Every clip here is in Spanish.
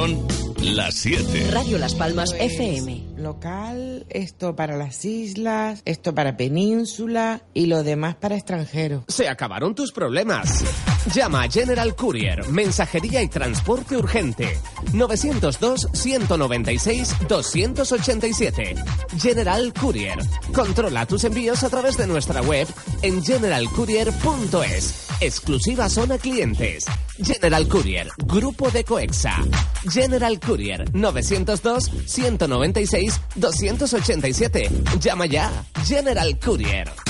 son las 7. Radio Las Palmas FM. Local, esto para las islas, esto para península y lo demás para extranjeros. Se acabaron tus problemas. Llama a General Courier, mensajería y transporte urgente. 902-196-287. General Courier. Controla tus envíos a través de nuestra web en generalcourier.es. Exclusiva zona clientes. General Courier, Grupo de Coexa. General Courier, 902-196-287. Llama ya. General Courier.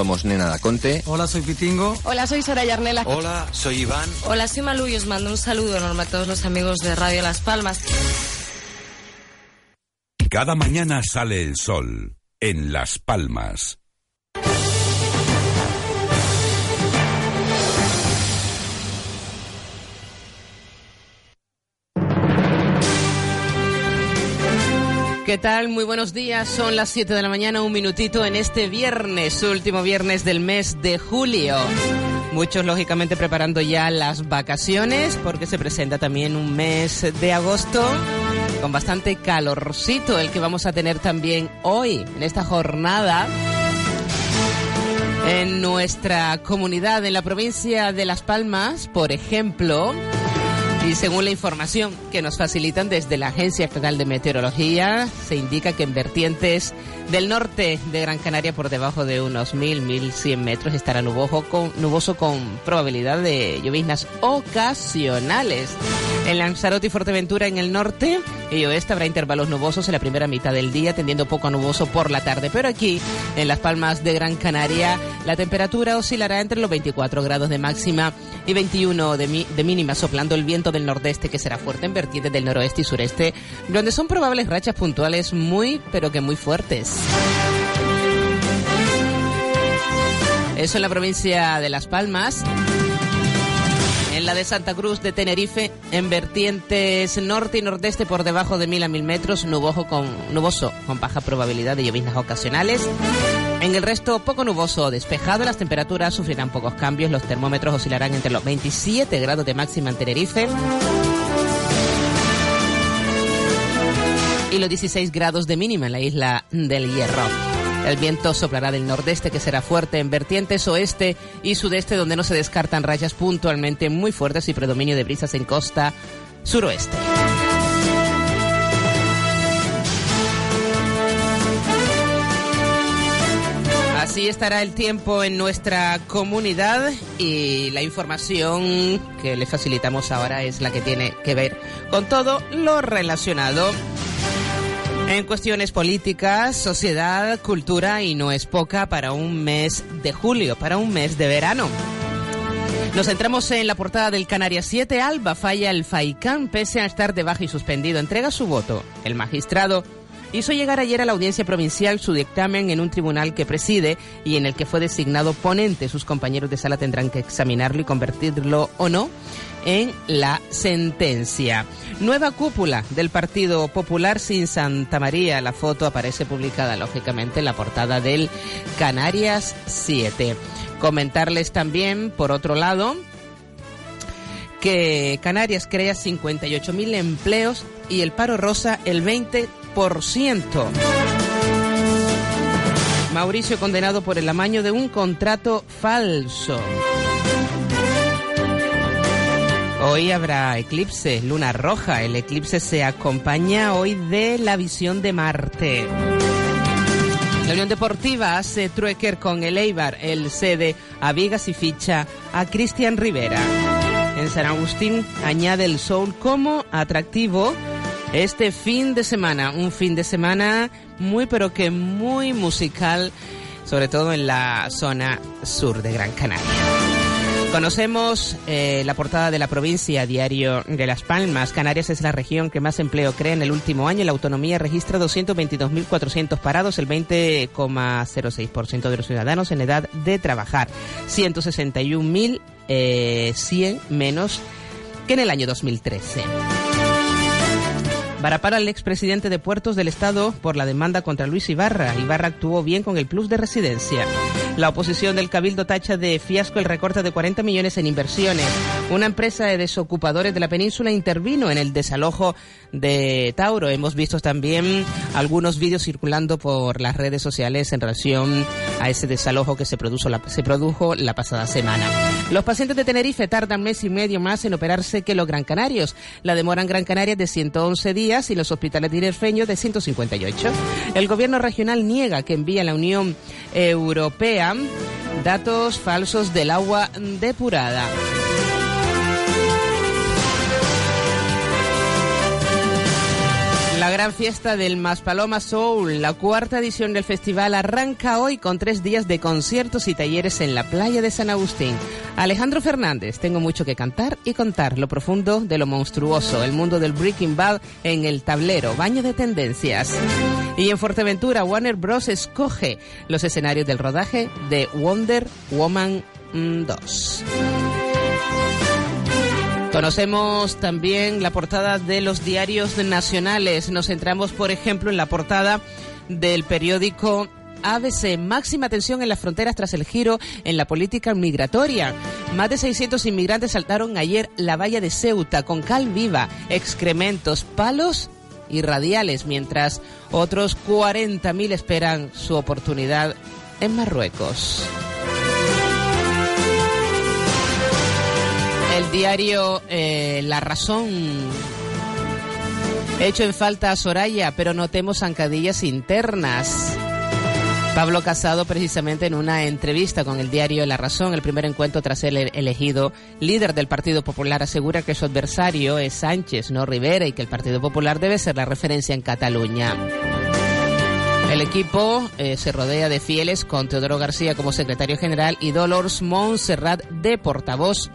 Somos Nena Daconte. Hola, soy Pitingo. Hola, soy Soraya Arnela. Hola, soy Iván. Hola, soy Malu y os mando un saludo enorme a todos los amigos de Radio Las Palmas. Cada mañana sale el sol en Las Palmas. ¿Qué tal? Muy buenos días. Son las 7 de la mañana, un minutito en este viernes, último viernes del mes de julio. Muchos, lógicamente, preparando ya las vacaciones porque se presenta también un mes de agosto con bastante calorcito, el que vamos a tener también hoy, en esta jornada. En nuestra comunidad, en la provincia de Las Palmas, por ejemplo, y según la información que nos facilitan desde la Agencia Estatal de Meteorología, se indica que en vertientes del norte de Gran Canaria, por debajo de unos 1000, 1100 metros, estará nuboso con, nuboso con probabilidad de lloviznas ocasionales. En Lanzarote y Fuerteventura, en el norte y oeste, habrá intervalos nubosos en la primera mitad del día, tendiendo poco nuboso por la tarde. Pero aquí, en Las Palmas de Gran Canaria, la temperatura oscilará entre los 24 grados de máxima y 21 de, mi, de mínima, soplando el viento del nordeste que será fuerte en vertientes del noroeste y sureste, donde son probables rachas puntuales muy, pero que muy fuertes. Eso en la provincia de Las Palmas. En la de Santa Cruz de Tenerife, en vertientes norte y nordeste por debajo de mil a mil metros, nuboso con, nuboso con baja probabilidad de lloviznas ocasionales. En el resto, poco nuboso o despejado, las temperaturas sufrirán pocos cambios, los termómetros oscilarán entre los 27 grados de máxima en Tenerife y los 16 grados de mínima en la isla del Hierro. El viento soplará del nordeste que será fuerte en vertientes oeste y sudeste donde no se descartan rayas puntualmente muy fuertes y predominio de brisas en costa suroeste. Así estará el tiempo en nuestra comunidad y la información que le facilitamos ahora es la que tiene que ver con todo lo relacionado en cuestiones políticas, sociedad, cultura y no es poca para un mes de julio, para un mes de verano. Nos centramos en la portada del Canarias 7. Alba falla el FAICAN pese a estar de baja y suspendido. Entrega su voto. El magistrado hizo llegar ayer a la audiencia provincial su dictamen en un tribunal que preside y en el que fue designado ponente. Sus compañeros de sala tendrán que examinarlo y convertirlo o no en la sentencia. Nueva cúpula del Partido Popular sin Santa María. La foto aparece publicada, lógicamente, en la portada del Canarias 7. Comentarles también, por otro lado, que Canarias crea 58.000 empleos y el paro rosa el 20%. Mauricio condenado por el amaño de un contrato falso. Hoy habrá eclipse, luna roja. El eclipse se acompaña hoy de la visión de Marte. La Unión Deportiva hace truequer con el Eibar. El cede a Vigas y ficha a Cristian Rivera. En San Agustín añade el Soul como atractivo este fin de semana. Un fin de semana muy pero que muy musical, sobre todo en la zona sur de Gran Canaria. Conocemos eh, la portada de la provincia, Diario de Las Palmas. Canarias es la región que más empleo crea en el último año. La autonomía registra 222.400 parados, el 20,06% de los ciudadanos en edad de trabajar. 161.100 eh, menos que en el año 2013. Varapara al expresidente de Puertos del Estado por la demanda contra Luis Ibarra. Ibarra actuó bien con el plus de residencia. La oposición del Cabildo tacha de fiasco el recorte de 40 millones en inversiones. Una empresa de desocupadores de la península intervino en el desalojo de Tauro. Hemos visto también algunos vídeos circulando por las redes sociales en relación a ese desalojo que se produjo la, se produjo la pasada semana. Los pacientes de Tenerife tardan mes y medio más en operarse que los Gran Canarios. La demora en Gran Canaria es de 111 días y los hospitales tinerfeños de 158. El gobierno regional niega que envíe a la Unión Europea datos falsos del agua depurada. La gran fiesta del Maspaloma Soul, la cuarta edición del festival, arranca hoy con tres días de conciertos y talleres en la playa de San Agustín. Alejandro Fernández, tengo mucho que cantar y contar lo profundo de lo monstruoso, el mundo del Breaking Bad en el tablero, baño de tendencias. Y en Fuerteventura, Warner Bros. escoge los escenarios del rodaje de Wonder Woman 2. Conocemos también la portada de los diarios nacionales. Nos centramos, por ejemplo, en la portada del periódico ABC, máxima tensión en las fronteras tras el giro en la política migratoria. Más de 600 inmigrantes saltaron ayer la valla de Ceuta con cal viva, excrementos, palos y radiales, mientras otros 40.000 esperan su oportunidad en Marruecos. El diario eh, La Razón. He hecho en falta a Soraya, pero notemos zancadillas internas. Pablo Casado, precisamente en una entrevista con el diario La Razón, el primer encuentro tras ser elegido líder del Partido Popular, asegura que su adversario es Sánchez, no Rivera, y que el Partido Popular debe ser la referencia en Cataluña. El equipo eh, se rodea de fieles con Teodoro García como secretario general y Dolores Montserrat de portavoz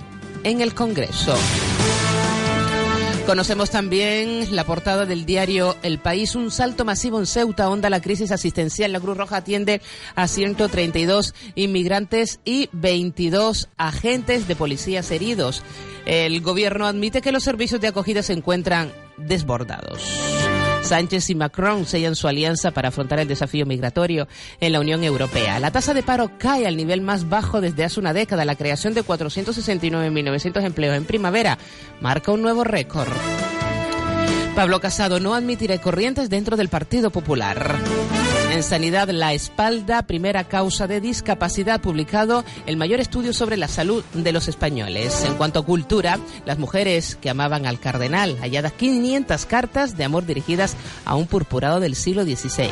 en el Congreso. Conocemos también la portada del diario El País, un salto masivo en Ceuta, onda la crisis asistencial. La Cruz Roja atiende a 132 inmigrantes y 22 agentes de policías heridos. El gobierno admite que los servicios de acogida se encuentran desbordados. Sánchez y Macron sellan su alianza para afrontar el desafío migratorio en la Unión Europea. La tasa de paro cae al nivel más bajo desde hace una década. La creación de 469.900 empleos en primavera marca un nuevo récord. Pablo Casado no admitirá corrientes dentro del Partido Popular. En sanidad, la espalda, primera causa de discapacidad, publicado el mayor estudio sobre la salud de los españoles. En cuanto a cultura, las mujeres que amaban al cardenal, halladas 500 cartas de amor dirigidas a un purpurado del siglo XVI.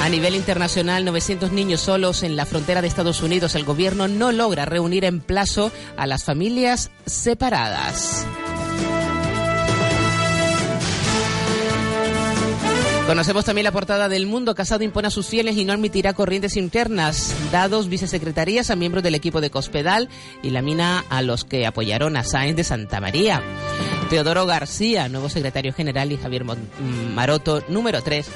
A nivel internacional, 900 niños solos en la frontera de Estados Unidos. El gobierno no logra reunir en plazo a las familias separadas. Conocemos también la portada del Mundo. Casado impone a sus fieles y no admitirá corrientes internas. Dados vicesecretarías a miembros del equipo de Cospedal y la mina a los que apoyaron a Sáenz de Santa María. Teodoro García, nuevo secretario general, y Javier mm, Maroto, número 3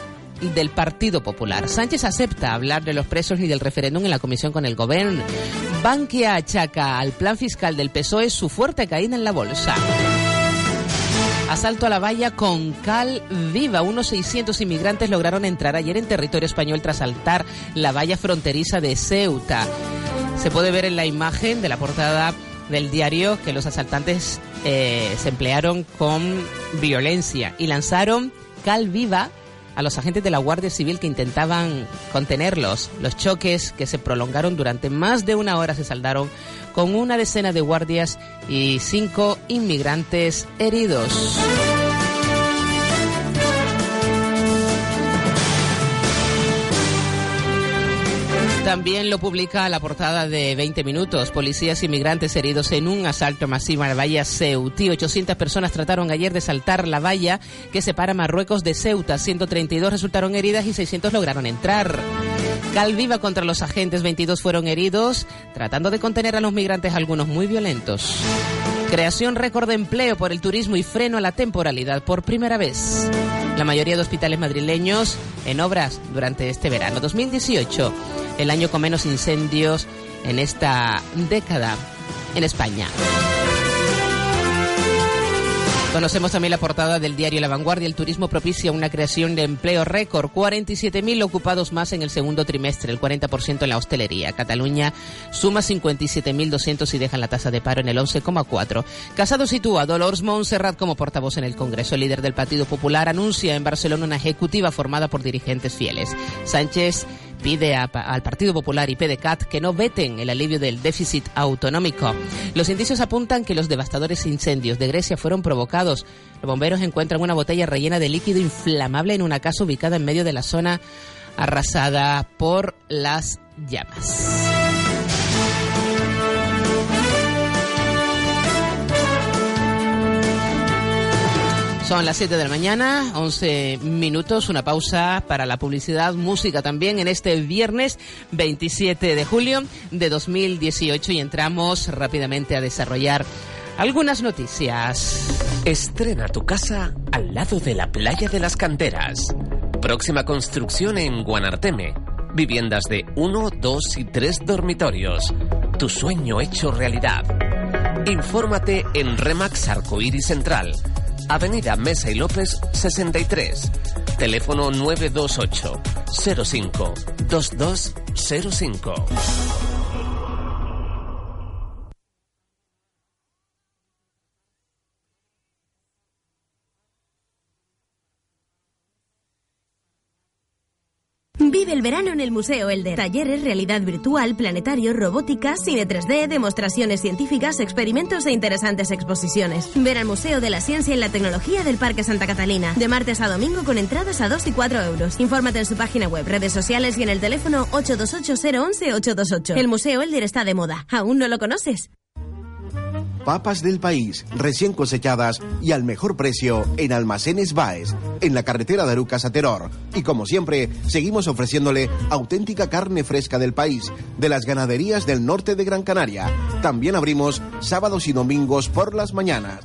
del Partido Popular. Sánchez acepta hablar de los presos y del referéndum en la comisión con el gobierno. Bankia achaca al plan fiscal del PSOE su fuerte caída en la bolsa. Asalto a la valla con cal viva. Unos 600 inmigrantes lograron entrar ayer en territorio español tras saltar la valla fronteriza de Ceuta. Se puede ver en la imagen de la portada del diario que los asaltantes eh, se emplearon con violencia y lanzaron cal viva a los agentes de la Guardia Civil que intentaban contenerlos. Los choques que se prolongaron durante más de una hora se saldaron con una decena de guardias y cinco inmigrantes heridos. También lo publica la portada de 20 minutos. Policías inmigrantes heridos en un asalto masivo a la valla Ceutí. 800 personas trataron ayer de saltar la valla que separa Marruecos de Ceuta. 132 resultaron heridas y 600 lograron entrar. Calviva contra los agentes, 22 fueron heridos, tratando de contener a los migrantes, algunos muy violentos. Creación récord de empleo por el turismo y freno a la temporalidad por primera vez. La mayoría de hospitales madrileños en obras durante este verano 2018, el año con menos incendios en esta década en España. Conocemos también la portada del diario La Vanguardia. El turismo propicia una creación de empleo récord. 47.000 ocupados más en el segundo trimestre, el 40% en la hostelería. Cataluña suma 57.200 y deja la tasa de paro en el 11,4. Casado sitúa a Dolores Montserrat como portavoz en el Congreso. El líder del Partido Popular anuncia en Barcelona una ejecutiva formada por dirigentes fieles. Sánchez pide al Partido Popular y PDCAT que no veten el alivio del déficit autonómico. Los indicios apuntan que los devastadores incendios de Grecia fueron provocados. Los bomberos encuentran una botella rellena de líquido inflamable en una casa ubicada en medio de la zona arrasada por las llamas. Son las 7 de la mañana, 11 minutos, una pausa para la publicidad, música también en este viernes 27 de julio de 2018 y entramos rápidamente a desarrollar algunas noticias. Estrena tu casa al lado de la playa de las canteras. Próxima construcción en Guanarteme. Viviendas de 1, 2 y 3 dormitorios. Tu sueño hecho realidad. Infórmate en Remax Arcoíris Central Avenida Mesa y López 63. Teléfono 928 05 2205. Vive el verano en el Museo Elder. Talleres, realidad virtual, planetario, robótica, cine 3D, demostraciones científicas, experimentos e interesantes exposiciones. Ver al Museo de la Ciencia y la Tecnología del Parque Santa Catalina. De martes a domingo con entradas a 2 y 4 euros. Infórmate en su página web, redes sociales y en el teléfono 828-011-828. El Museo Elder está de moda. ¿Aún no lo conoces? Papas del país, recién cosechadas y al mejor precio en Almacenes Baes, en la carretera de Arucas a Teror. Y como siempre, seguimos ofreciéndole auténtica carne fresca del país, de las ganaderías del norte de Gran Canaria. También abrimos sábados y domingos por las mañanas.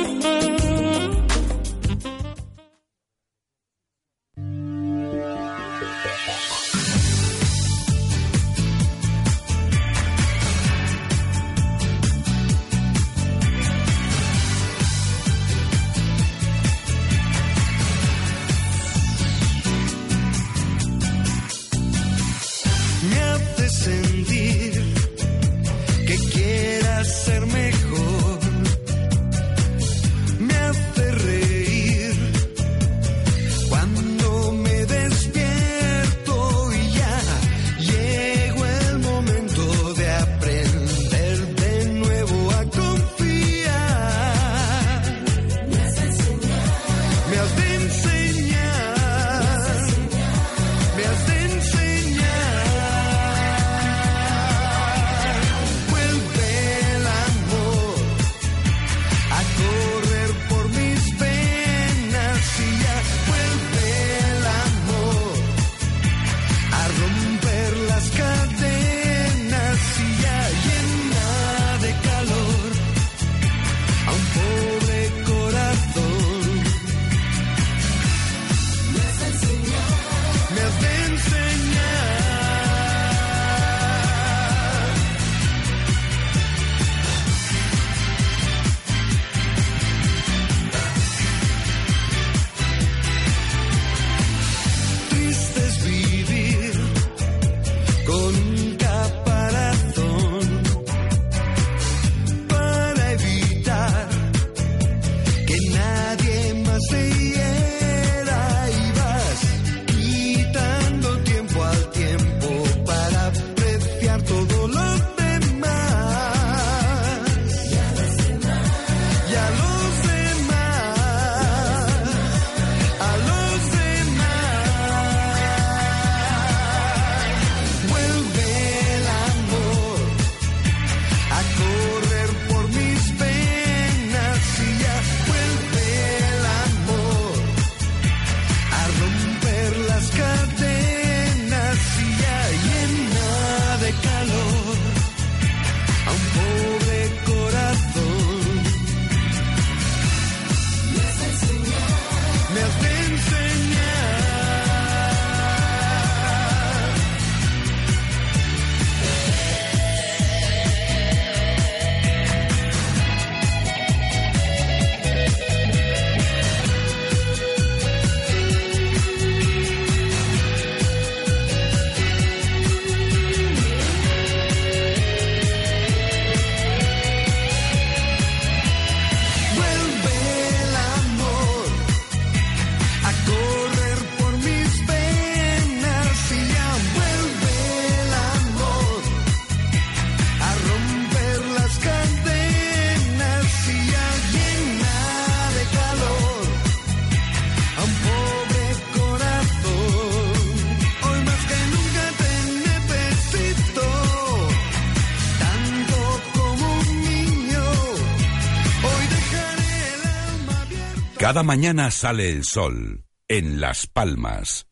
Cada mañana sale el sol en Las Palmas.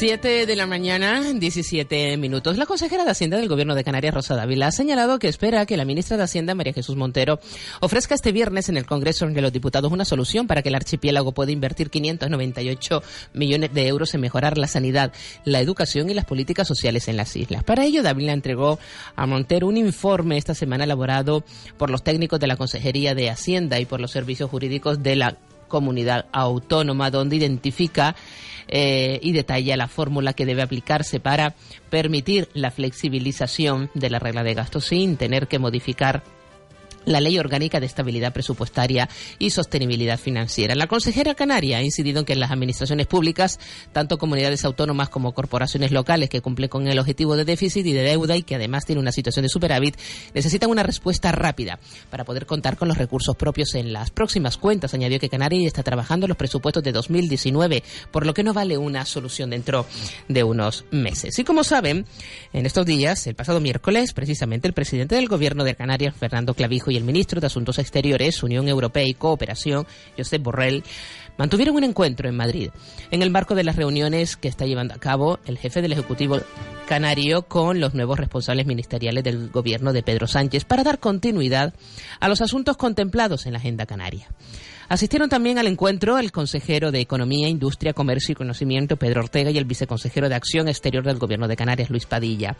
Siete de la mañana, 17 minutos. La consejera de Hacienda del Gobierno de Canarias, Rosa Dávila, ha señalado que espera que la ministra de Hacienda, María Jesús Montero, ofrezca este viernes en el Congreso de los Diputados una solución para que el archipiélago pueda invertir 598 millones de euros en mejorar la sanidad, la educación y las políticas sociales en las islas. Para ello, Dávila entregó a Montero un informe esta semana elaborado por los técnicos de la Consejería de Hacienda y por los servicios jurídicos de la comunidad autónoma, donde identifica eh, y detalla la fórmula que debe aplicarse para permitir la flexibilización de la regla de gasto sin tener que modificar la Ley Orgánica de Estabilidad Presupuestaria y Sostenibilidad Financiera. La consejera canaria ha incidido en que las administraciones públicas, tanto comunidades autónomas como corporaciones locales que cumplen con el objetivo de déficit y de deuda y que además tienen una situación de superávit, necesitan una respuesta rápida para poder contar con los recursos propios en las próximas cuentas. Añadió que Canarias está trabajando los presupuestos de 2019, por lo que no vale una solución dentro de unos meses. Y como saben, en estos días, el pasado miércoles, precisamente el presidente del Gobierno de Canarias, Fernando Clavijo, y el ministro de Asuntos Exteriores, Unión Europea y Cooperación, Josep Borrell, mantuvieron un encuentro en Madrid, en el marco de las reuniones que está llevando a cabo el jefe del Ejecutivo canario con los nuevos responsables ministeriales del gobierno de Pedro Sánchez para dar continuidad a los asuntos contemplados en la agenda canaria. Asistieron también al encuentro el consejero de Economía, Industria, Comercio y Conocimiento, Pedro Ortega, y el viceconsejero de Acción Exterior del Gobierno de Canarias, Luis Padilla.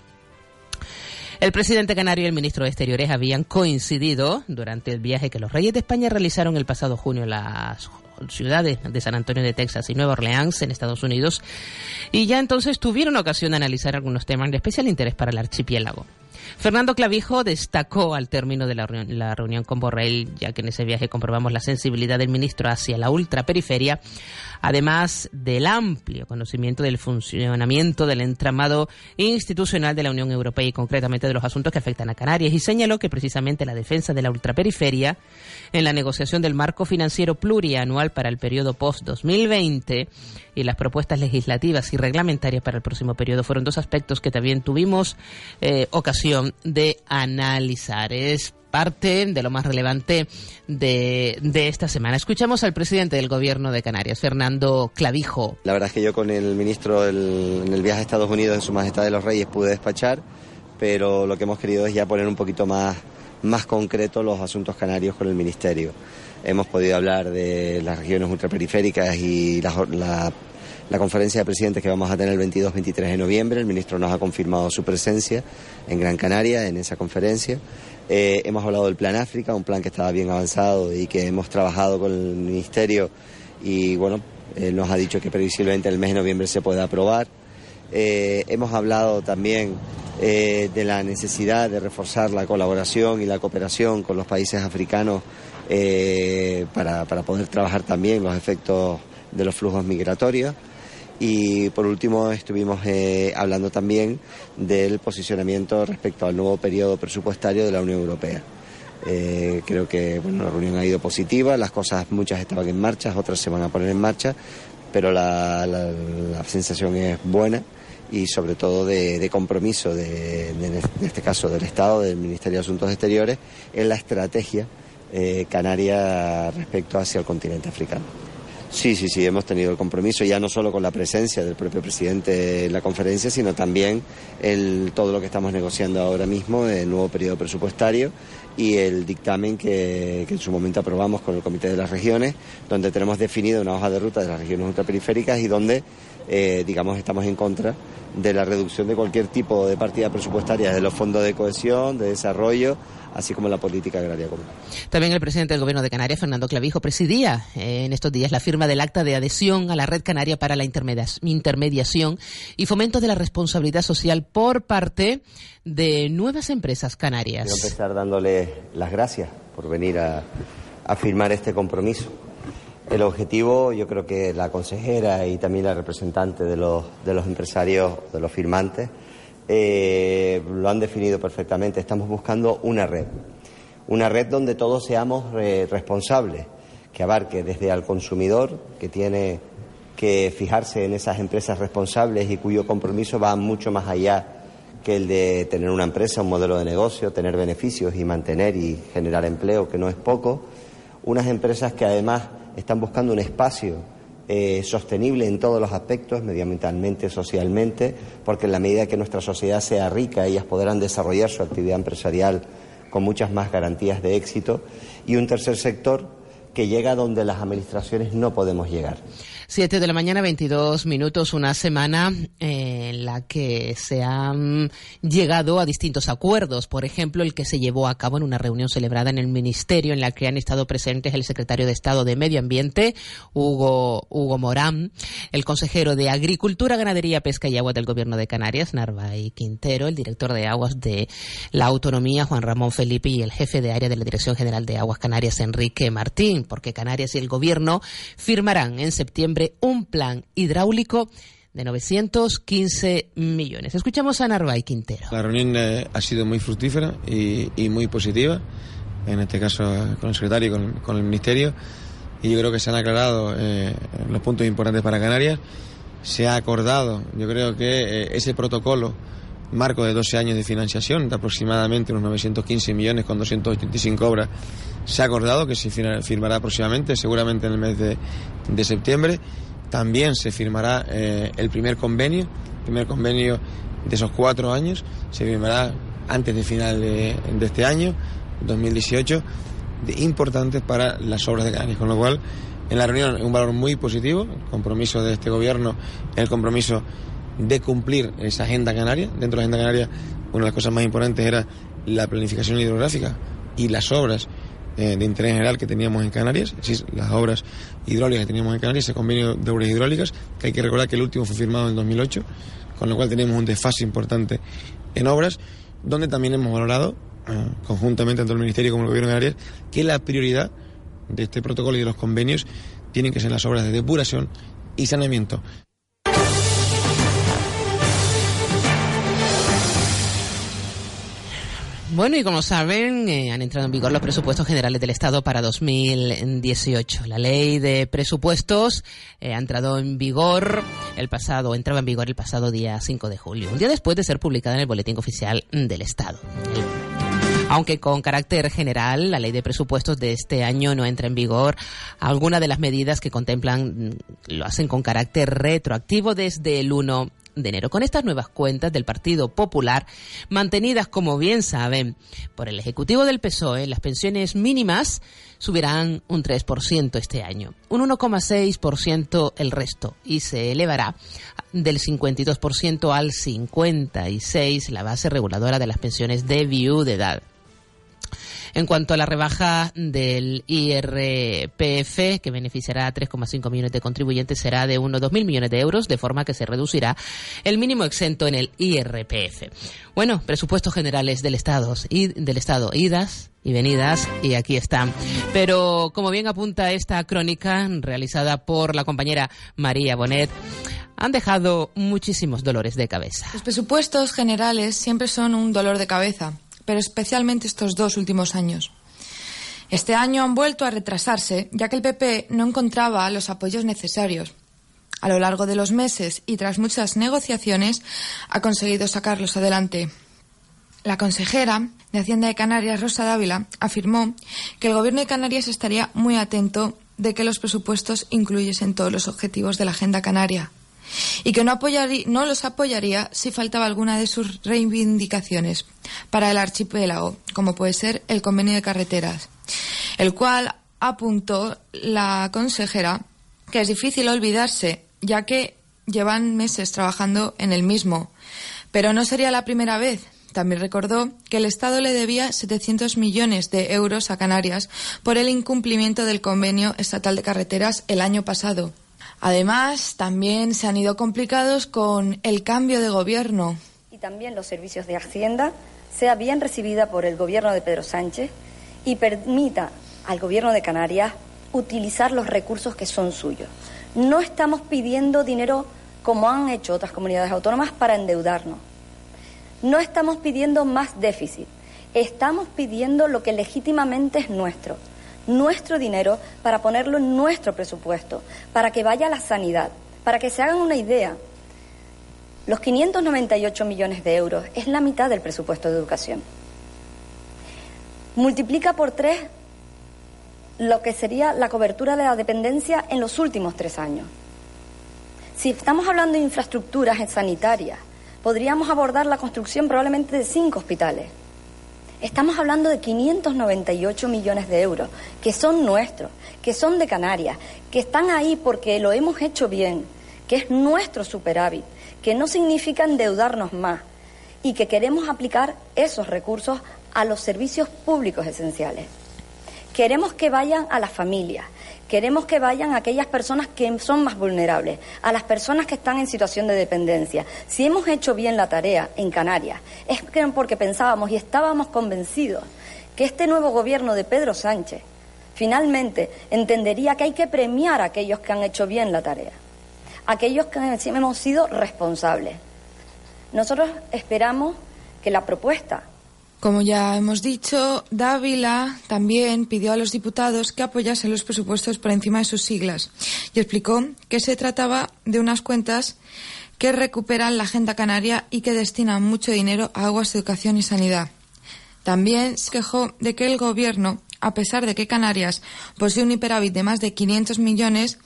El presidente canario y el ministro de Exteriores habían coincidido durante el viaje que los reyes de España realizaron el pasado junio en las ciudades de San Antonio de Texas y Nueva Orleans en Estados Unidos y ya entonces tuvieron ocasión de analizar algunos temas de especial interés para el archipiélago. Fernando Clavijo destacó al término de la reunión, la reunión con Borrell, ya que en ese viaje comprobamos la sensibilidad del ministro hacia la ultraperiferia, además del amplio conocimiento del funcionamiento del entramado institucional de la Unión Europea y concretamente de los asuntos que afectan a Canarias, y señaló que precisamente la defensa de la ultraperiferia en la negociación del marco financiero plurianual para el periodo post-2020 y las propuestas legislativas y reglamentarias para el próximo periodo fueron dos aspectos que también tuvimos eh, ocasión de analizar. Parte de lo más relevante de, de, esta semana. Escuchamos al presidente del Gobierno de Canarias, Fernando Clavijo. La verdad es que yo con el ministro en el viaje a Estados Unidos en Su Majestad de los Reyes pude despachar, pero lo que hemos querido es ya poner un poquito más, más concreto los asuntos canarios con el ministerio. Hemos podido hablar de las regiones ultraperiféricas y la, la conferencia de presidentes que vamos a tener el 22-23 de noviembre. El ministro nos ha confirmado su presencia en Gran Canaria en esa conferencia. Eh, hemos hablado del Plan África, un plan que estaba bien avanzado y que hemos trabajado con el ministerio y bueno, él nos ha dicho que previsiblemente el mes de noviembre se pueda aprobar. Eh, hemos hablado también eh, de la necesidad de reforzar la colaboración y la cooperación con los países africanos para, para poder trabajar también los efectos de los flujos migratorios. Y por último estuvimos eh, hablando también del posicionamiento respecto al nuevo periodo presupuestario de la Unión Europea. Eh, creo que bueno, la reunión ha ido positiva, las cosas muchas estaban en marcha, otras se van a poner en marcha, pero la, sensación es buena y sobre todo de, compromiso, de, en este caso del Estado, del Ministerio de Asuntos Exteriores, en la estrategia eh, canaria respecto hacia el continente africano. Sí, sí, sí, hemos tenido el compromiso ya no solo con la presencia del propio presidente en la conferencia, sino también el, todo lo que estamos negociando ahora mismo, el nuevo periodo presupuestario y el dictamen que, en su momento aprobamos con el Comité de las Regiones, donde tenemos definido una hoja de ruta de las regiones ultraperiféricas y donde, eh, digamos, estamos en contra de la reducción de cualquier tipo de partida presupuestaria de los fondos de cohesión, de desarrollo, así como la política agraria común. También el presidente del Gobierno de Canarias, Fernando Clavijo, presidía eh, en estos días la firma del acta de adhesión a la Red Canaria para la intermediación y fomento de la responsabilidad social por parte de nuevas empresas canarias. Quiero empezar dándole las gracias por venir a, firmar este compromiso. El objetivo, yo creo que la consejera y también la representante de los, de los empresarios, de los firmantes, eh, lo han definido perfectamente. Estamos buscando una red, una red donde todos seamos responsables, que abarque desde al consumidor, que tiene que fijarse en esas empresas responsables y cuyo compromiso va mucho más allá que el de tener una empresa, un modelo de negocio, tener beneficios y mantener y generar empleo, que no es poco. Unas empresas que además están buscando un espacio eh, sostenible en todos los aspectos, medioambientalmente, socialmente, porque en la medida que nuestra sociedad sea rica, ellas podrán desarrollar su actividad empresarial con muchas más garantías de éxito. Y un tercer sector que llega donde las administraciones no podemos llegar. Siete de la mañana, 22 minutos, una semana eh, en la que se han llegado a distintos acuerdos. Por ejemplo, el que se llevó a cabo en una reunión celebrada en el Ministerio, en la que han estado presentes el secretario de Estado de Medio Ambiente, Hugo, Hugo Morán, el consejero de Agricultura, Ganadería, Pesca y Agua del Gobierno de Canarias, Narváez Quintero, el director de Aguas de la Autonomía, Juan Ramón Felipe, y el jefe de área de la Dirección General de Aguas Canarias, Enrique Martín, porque Canarias y el Gobierno firmarán en septiembre un plan hidráulico de 915 millones. Escuchamos a Narváez Quintero. La reunión eh, ha sido muy fructífera y, muy positiva, en este caso con el secretario y con, el ministerio, y yo creo que se han aclarado eh, los puntos importantes para Canarias. Se ha acordado, yo creo que eh, ese protocolo marco de 12 años de financiación, de aproximadamente unos 915 millones con 285 obras, se ha acordado que se firmará próximamente, seguramente en el mes de, septiembre. También se firmará eh, el primer convenio, primer convenio de esos cuatro años, se firmará antes de final de, este año, 2018, de, importantes para las obras de Canarias. Con lo cual, en la reunión, un valor muy positivo, el compromiso de este gobierno, el compromiso de cumplir esa agenda canaria. Dentro de la agenda canaria, una de las cosas más importantes era la planificación hidrográfica y las obras eh, de interés general que teníamos en Canarias, las obras hidráulicas que teníamos en Canarias, ese convenio de obras hidráulicas, que hay que recordar que el último fue firmado en 2008, con lo cual tenemos un desfase importante en obras, donde también hemos valorado, eh, conjuntamente tanto el Ministerio como el Gobierno de Canarias, que la prioridad de este protocolo y de los convenios tienen que ser las obras de depuración y saneamiento. Bueno, y como saben, eh, han entrado en vigor los presupuestos generales del Estado para 2018. La ley de presupuestos eh, ha entrado en vigor el pasado, entraba en vigor el pasado día 5 de julio, un día después de ser publicada en el Boletín Oficial del Estado. Aunque con carácter general, la ley de presupuestos de este año no entra en vigor, algunas de las medidas que contemplan mm, lo hacen con carácter retroactivo desde el 1 de enero. Con estas nuevas cuentas del Partido Popular, mantenidas, como bien saben, por el Ejecutivo del PSOE, las pensiones mínimas subirán un 3% este año, un 1,6% el resto, y se elevará del 52% al 56% la base reguladora de las pensiones de viudedad. En cuanto a la rebaja del IRPF, que beneficiará a 3,5 millones de contribuyentes, será de unos 2.000 millones de euros, de forma que se reducirá el mínimo exento en el IRPF. Bueno, presupuestos generales del Estado, y del Estado, idas y venidas, y aquí están. Pero, como bien apunta esta crónica realizada por la compañera María Bonet, han dejado muchísimos dolores de cabeza. Los presupuestos generales siempre son un dolor de cabeza pero especialmente estos dos últimos años. Este año han vuelto a retrasarse, ya que el PP no encontraba los apoyos necesarios. A lo largo de los meses y tras muchas negociaciones, ha conseguido sacarlos adelante. La consejera de Hacienda de Canarias, Rosa Dávila, afirmó que el Gobierno de Canarias estaría muy atento de que los presupuestos incluyesen todos los objetivos de la Agenda Canaria y que no, no los apoyaría si faltaba alguna de sus reivindicaciones para el archipiélago, como puede ser el convenio de carreteras, el cual apuntó la consejera que es difícil olvidarse, ya que llevan meses trabajando en el mismo. Pero no sería la primera vez. También recordó que el Estado le debía 700 millones de euros a Canarias por el incumplimiento del convenio estatal de carreteras el año pasado. Además, también se han ido complicados con el cambio de gobierno. Y también los servicios de Hacienda sea bien recibida por el gobierno de Pedro Sánchez y permita al gobierno de Canarias utilizar los recursos que son suyos. No estamos pidiendo dinero como han hecho otras comunidades autónomas para endeudarnos. No estamos pidiendo más déficit. Estamos pidiendo lo que legítimamente es nuestro, nuestro dinero para ponerlo en nuestro presupuesto, para que vaya a la sanidad, Para que se hagan una idea, los 598 millones de euros es la mitad del presupuesto de educación. Multiplica por tres lo que sería la cobertura de la dependencia en los últimos tres años. Si estamos hablando de infraestructuras sanitarias, podríamos abordar la construcción probablemente de cinco hospitales. Estamos hablando de 598 millones de euros, que son nuestros, que son de Canarias, que están ahí porque lo hemos hecho bien, que es nuestro superávit, que no significa endeudarnos más y que queremos aplicar esos recursos a los servicios públicos esenciales. Queremos que vayan a las familias, queremos que vayan a aquellas personas que son más vulnerables, a las personas que están en situación de dependencia. Si hemos hecho bien la tarea en Canarias, es porque pensábamos y estábamos convencidos que este nuevo gobierno de Pedro Sánchez finalmente entendería que hay que premiar a aquellos que han hecho bien la tarea, aquellos que hemos sido responsables. Nosotros esperamos que la propuesta como ya hemos dicho, Dávila también pidió a los diputados que apoyasen los presupuestos por encima de sus siglas y explicó que se trataba de unas cuentas que recuperan la agenda canaria y que destinan mucho dinero a aguas, educación y sanidad. También se quejó de que el Gobierno a pesar de que Canarias posee un hiperávit de más de 500 millones,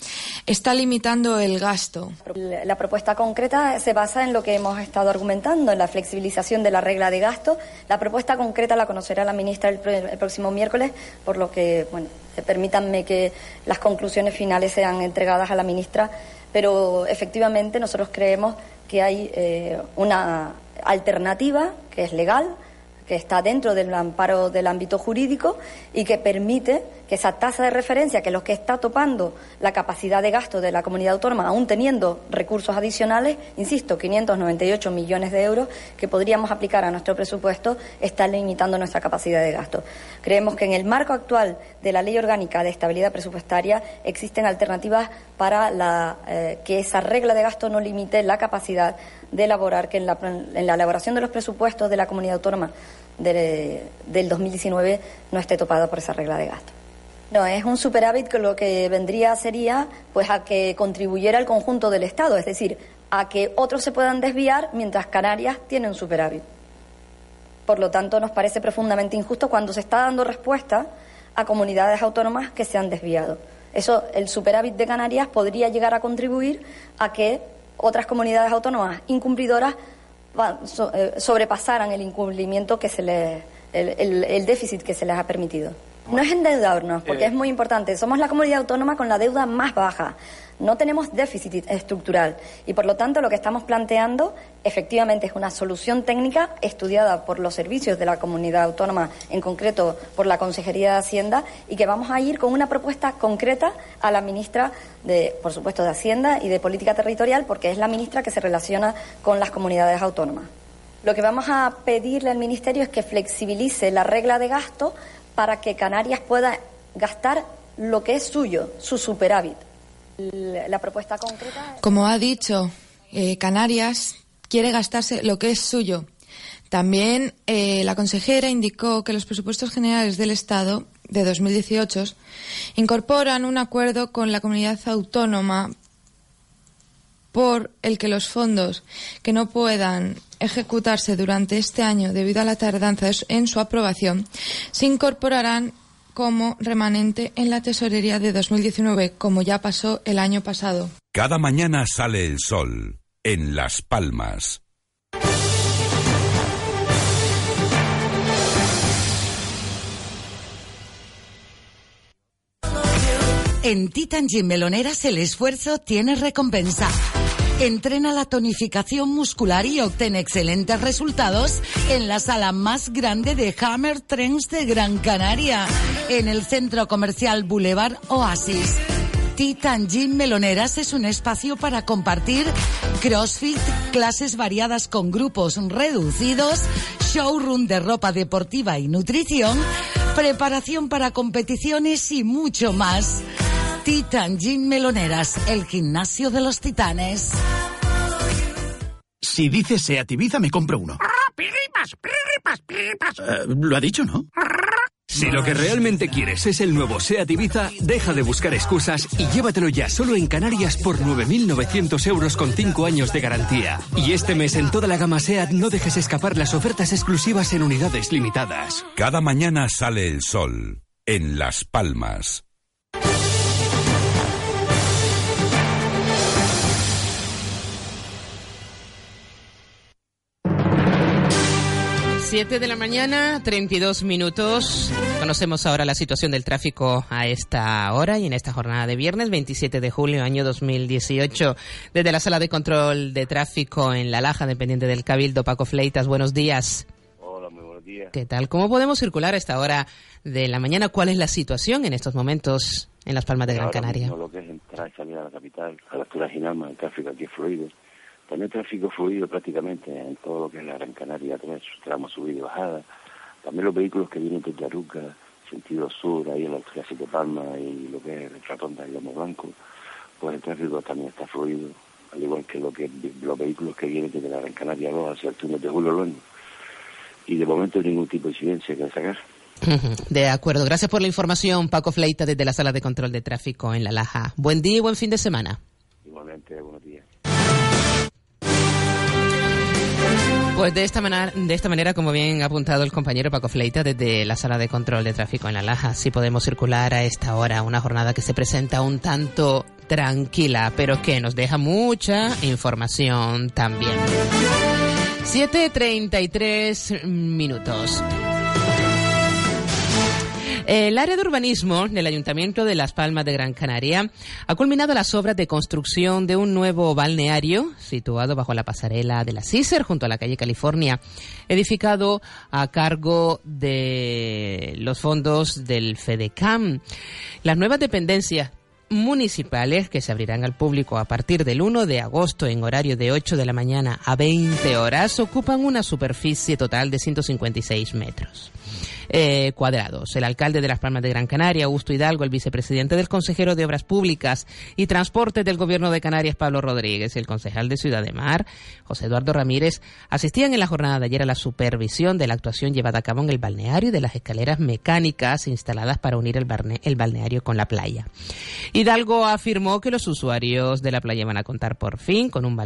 está limitando el gasto. La propuesta concreta se basa en lo que hemos estado argumentando, en la flexibilización de la regla de gasto. La propuesta concreta la conocerá la ministra el, próximo miércoles, por lo que, bueno, permítanme que las conclusiones finales sean entregadas a la ministra, pero efectivamente nosotros creemos que hay eh, una alternativa que es legal, que está dentro del amparo del ámbito jurídico y que permite que esa tasa de referencia, que es lo que está topando la capacidad de gasto de la comunidad autónoma, aún teniendo recursos adicionales, insisto, 598 millones de euros que podríamos aplicar a nuestro presupuesto, está limitando nuestra capacidad de gasto. Creemos que en el marco actual de la Ley Orgánica de Estabilidad Presupuestaria existen alternativas para eh, que esa regla de gasto no limite la capacidad de elaborar, que en la, en la elaboración de los presupuestos de la comunidad autónoma del 2019 no esté topada por esa regla de gasto. No, es un superávit que lo que vendría sería pues a que contribuyera el conjunto del Estado, es decir, a que otros se puedan desviar mientras Canarias tiene un superávit. Por lo tanto, nos parece profundamente injusto cuando se está dando respuesta a comunidades autónomas que se han desviado. Eso, el superávit de Canarias podría llegar a contribuir a que otras comunidades autónomas incumplidoras eh, sobrepasaran el incumplimiento que se les, el déficit que se les ha permitido. No es endeudarnos, porque eh. es muy importante. Somos la comunidad autónoma con la deuda más baja. No tenemos déficit estructural y, por lo tanto, lo que estamos planteando efectivamente es una solución técnica estudiada por los servicios de la comunidad autónoma, en concreto por la Consejería de Hacienda, y que vamos a ir con una propuesta concreta a la ministra, de, por supuesto, de Hacienda y de Política Territorial, porque es la ministra que se relaciona con las comunidades autónomas. Lo que vamos a pedirle al Ministerio es que flexibilice la regla de gasto para que Canarias pueda gastar lo que es suyo, su superávit. La propuesta concreta. Como ha dicho, eh, Canarias quiere gastarse lo que es suyo. También eh, la consejera indicó que los presupuestos generales del Estado de 2018 incorporan un acuerdo con la comunidad autónoma por el que los fondos que no puedan ejecutarse durante este año debido a la tardanza en su aprobación se incorporarán como remanente en la tesorería de 2019, como ya pasó el año pasado. Cada mañana sale el sol en Las Palmas. En Titan Gym Meloneras el esfuerzo tiene recompensa. Entrena la tonificación muscular y obtén excelentes resultados en la sala más grande de Hammer Trends de Gran Canaria, en el centro comercial Boulevard Oasis. Titan Gym Meloneras es un espacio para compartir CrossFit, clases variadas con grupos reducidos, showroom de ropa deportiva y nutrición, preparación para competiciones y mucho más. Titan Gym Meloneras, el gimnasio de los titanes. Si dices Seat Ibiza, me compro uno. Eh, lo ha dicho, ¿no? Si lo que realmente quieres es el nuevo SEAT Ibiza, deja de buscar excusas y llévatelo ya solo en Canarias por 9.900 euros con 5 años de garantía. Y este mes en toda la gama SEAT no dejes escapar las ofertas exclusivas en unidades limitadas. Cada mañana sale el sol en Las Palmas. 7 de la mañana, 32 minutos. Conocemos ahora la situación del tráfico a esta hora y en esta jornada de viernes 27 de julio año 2018. Desde la sala de control de tráfico en La Laja, dependiente del Cabildo, Paco Fleitas, buenos días. Hola, muy buenos días. ¿Qué tal? ¿Cómo podemos circular a esta hora de la mañana? ¿Cuál es la situación en estos momentos en Las Palmas de Gran Canaria? lo que es entrar y salir a la capital, a la altura de Ginalma, el tráfico aquí es fluido. También tráfico fluido prácticamente en todo lo que es la Gran Canaria, también su tramo subida y bajada. También los vehículos que vienen desde Aruca, sentido sur, ahí en la de Siete Palmas y lo que es el Ratonda y Lomo Blanco, pues el tráfico también está fluido, al igual que, lo que los vehículos que vienen desde la Gran Canaria 2 hacia el túnel de Julio Loño. Y de momento ningún tipo de incidencia que sacar. De acuerdo, gracias por la información, Paco Fleita, desde la sala de control de tráfico en La Laja. Buen día y buen fin de semana. Igualmente, buenos días. Pues de esta, manera, de esta manera, como bien ha apuntado el compañero Paco Fleita desde la sala de control de tráfico en La Laja, sí podemos circular a esta hora, una jornada que se presenta un tanto tranquila, pero que nos deja mucha información también. 7.33 minutos. El área de urbanismo del Ayuntamiento de Las Palmas de Gran Canaria ha culminado las obras de construcción de un nuevo balneario situado bajo la pasarela de la CISER junto a la calle California, edificado a cargo de los fondos del FEDECAM. Las nuevas dependencias municipales que se abrirán al público a partir del 1 de agosto en horario de 8 de la mañana a 20 horas ocupan una superficie total de 156 metros eh, cuadrados. El alcalde de Las Palmas de Gran Canaria, Augusto Hidalgo, el vicepresidente del consejero de Obras Públicas y Transporte del Gobierno de Canarias, Pablo Rodríguez, y el concejal de Ciudad de Mar, José Eduardo Ramírez, asistían en la jornada de ayer a la supervisión de la actuación llevada a cabo en el balneario y de las escaleras mecánicas instaladas para unir el, el balneario con la playa. Hidalgo afirmó que los usuarios de la playa van a contar por fin con un,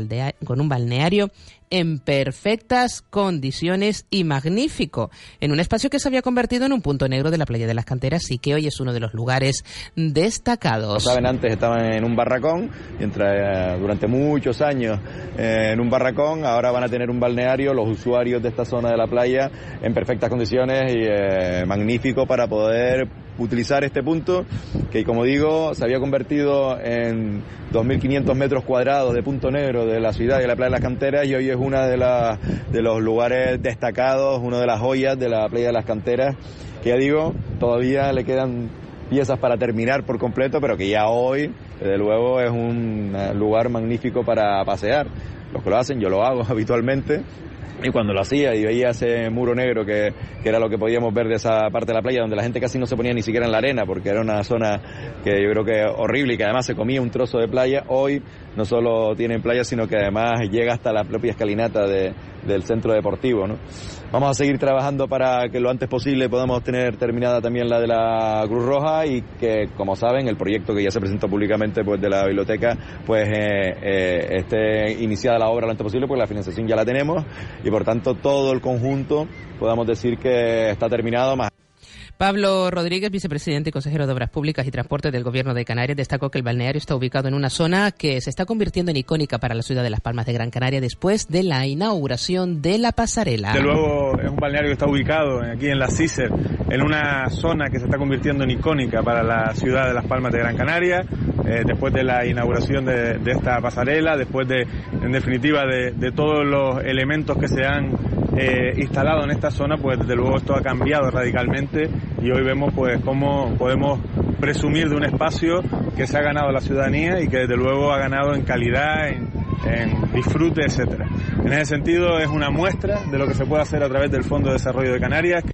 con un balneario en perfectas condiciones y magnífico, en un espacio que se había convertido en un punto negro de la playa de las canteras y que hoy es uno de los lugares destacados. Como saben, antes estaban en un barracón, mientras eh, durante muchos años eh, en un barracón, ahora van a tener un balneario, los usuarios de esta zona de la playa en perfectas condiciones y eh, magnífico para poder utilizar este punto que como digo se había convertido en 2.500 metros cuadrados de punto negro de la ciudad y la playa de las canteras y hoy es uno de, de los lugares destacados, una de las joyas de la playa de las canteras que ya digo todavía le quedan piezas para terminar por completo, pero que ya hoy, desde luego, es un eh, lugar magnífico para pasear. Los que lo hacen, yo lo hago habitualmente. Y cuando lo hacía y veía ese muro negro que, que era lo que podíamos ver de esa parte de la playa, donde la gente casi no se ponía ni siquiera en la arena, porque era una zona que yo creo que horrible y que además se comía un trozo de playa, hoy no solo tienen playa, sino que además llega hasta la propia escalinata de- del centro deportivo. ¿no? Vamos a seguir trabajando para que lo antes posible podamos tener terminada también la de la Cruz Roja y que, como saben, el proyecto que ya se presentó públicamente pues, de la biblioteca, pues eh, eh, esté iniciada la obra lo antes posible, porque la financiación ya la tenemos y por tanto todo el conjunto podamos decir que está terminado más. Pablo Rodríguez, vicepresidente y consejero de Obras Públicas y Transporte del Gobierno de Canarias, destacó que el balneario está ubicado en una zona que se está convirtiendo en icónica para la ciudad de Las Palmas de Gran Canaria después de la inauguración de la pasarela. De luego es un balneario que está ubicado aquí en la CISER, en una zona que se está convirtiendo en icónica para la ciudad de Las Palmas de Gran Canaria, eh, después de la inauguración de, esta pasarela, después de, en definitiva, de, de todos los elementos que se han eh, instalado en esta zona, pues desde luego esto ha cambiado radicalmente y hoy vemos pues cómo podemos presumir de un espacio que se ha ganado la ciudadanía y que desde luego ha ganado en calidad, en, en disfrute, etcétera. En ese sentido es una muestra de lo que se puede hacer a través del Fondo de Desarrollo de Canarias.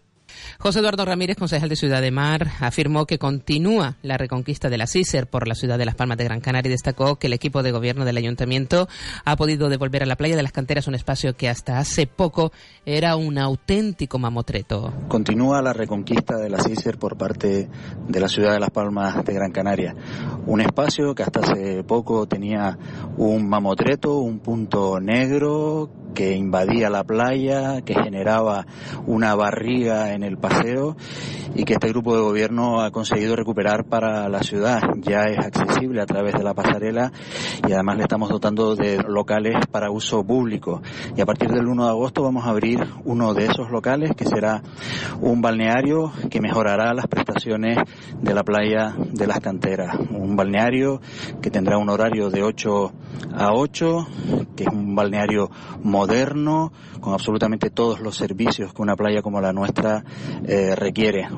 José Eduardo Ramírez, concejal de Ciudad de Mar, afirmó que continúa la reconquista de la CISER por la ciudad de Las Palmas de Gran Canaria y destacó que el equipo de gobierno del ayuntamiento ha podido devolver a la playa de las canteras un espacio que hasta hace poco era un auténtico mamotreto. Continúa la reconquista de la CISER por parte de la ciudad de Las Palmas de Gran Canaria. Un espacio que hasta hace poco tenía un mamotreto, un punto negro que invadía la playa, que generaba una barriga en el paseo y que este grupo de gobierno ha conseguido recuperar para la ciudad. Ya es accesible a través de la pasarela y además le estamos dotando de locales para uso público. Y a partir del 1 de agosto vamos a abrir uno de esos locales que será un balneario que mejorará las prestaciones de la playa de las canteras. Un balneario que tendrá un horario de 8 a 8, que es un balneario moderno, con absolutamente todos los servicios que una playa como la nuestra eh, requiere.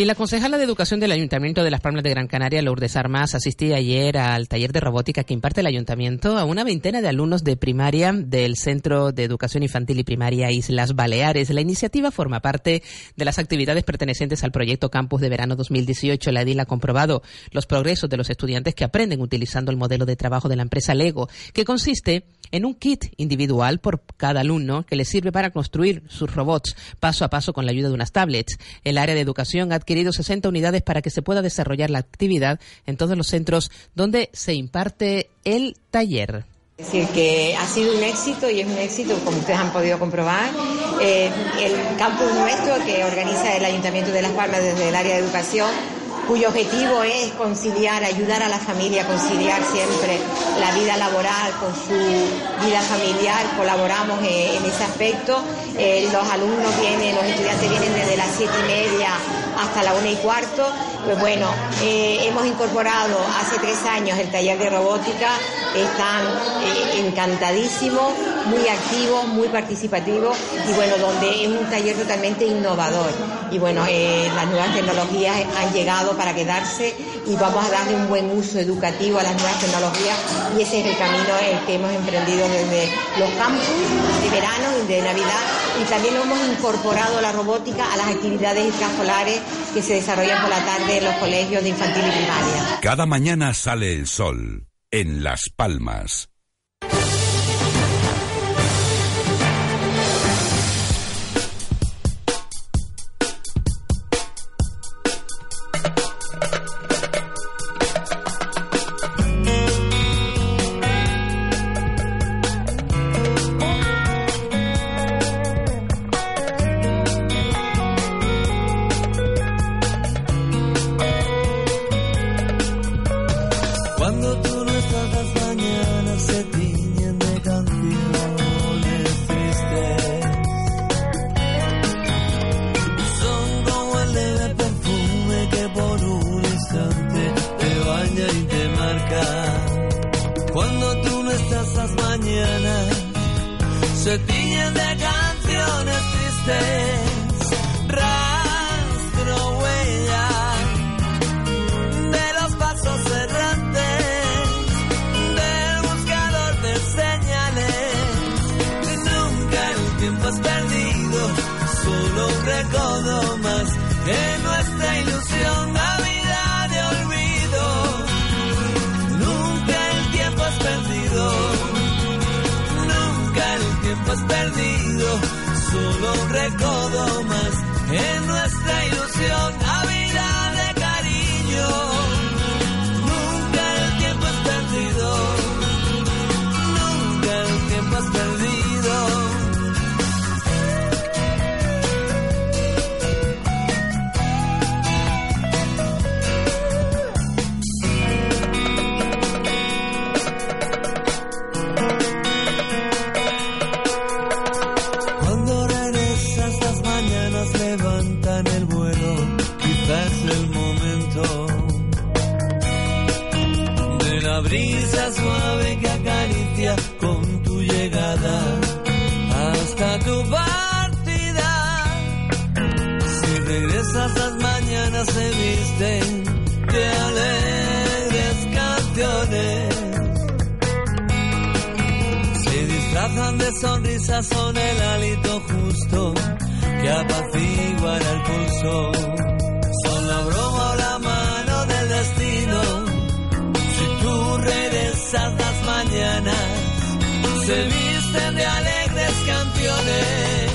Y la concejala de Educación del Ayuntamiento de Las Palmas de Gran Canaria, Lourdes Armas, asistía ayer al taller de robótica que imparte el Ayuntamiento a una veintena de alumnos de primaria del Centro de Educación Infantil y Primaria Islas Baleares. La iniciativa forma parte de las actividades pertenecientes al proyecto Campus de Verano 2018. La EDIL ha comprobado los progresos de los estudiantes que aprenden utilizando el modelo de trabajo de la empresa Lego, que consiste en un kit individual por cada alumno que les sirve para construir sus robots paso a paso con la ayuda de unas tablets. El área de educación ha adquirido 60 unidades para que se pueda desarrollar la actividad en todos los centros donde se imparte el taller. Es decir, que ha sido un éxito y es un éxito, como ustedes han podido comprobar. Eh, el campus nuestro que organiza el Ayuntamiento de Las Palmas desde el área de educación cuyo objetivo es conciliar, ayudar a la familia a conciliar siempre la vida laboral con su vida familiar. Colaboramos eh, en ese aspecto. Eh, los alumnos vienen, los estudiantes vienen desde las siete y media hasta la una y cuarto. Pues bueno, eh, hemos incorporado hace tres años el taller de robótica, están encantadísimos, muy activos, muy participativos y bueno, donde es un taller totalmente innovador. Y bueno, las nuevas tecnologías han llegado para quedarse y vamos a darle un buen uso educativo a las nuevas tecnologías y ese es el camino el que hemos emprendido desde los campus de verano y de Navidad y también hemos incorporado la robótica a las actividades extraescolares que se desarrollan por la tarde en los colegios de infantil y primaria. Cada mañana sale el sol en Las Palmas. Sonrisas son el hálito justo que apaciguará el pulso. Son la broma o la mano del destino. Si tú regresas las mañanas, se visten de alegres canciones.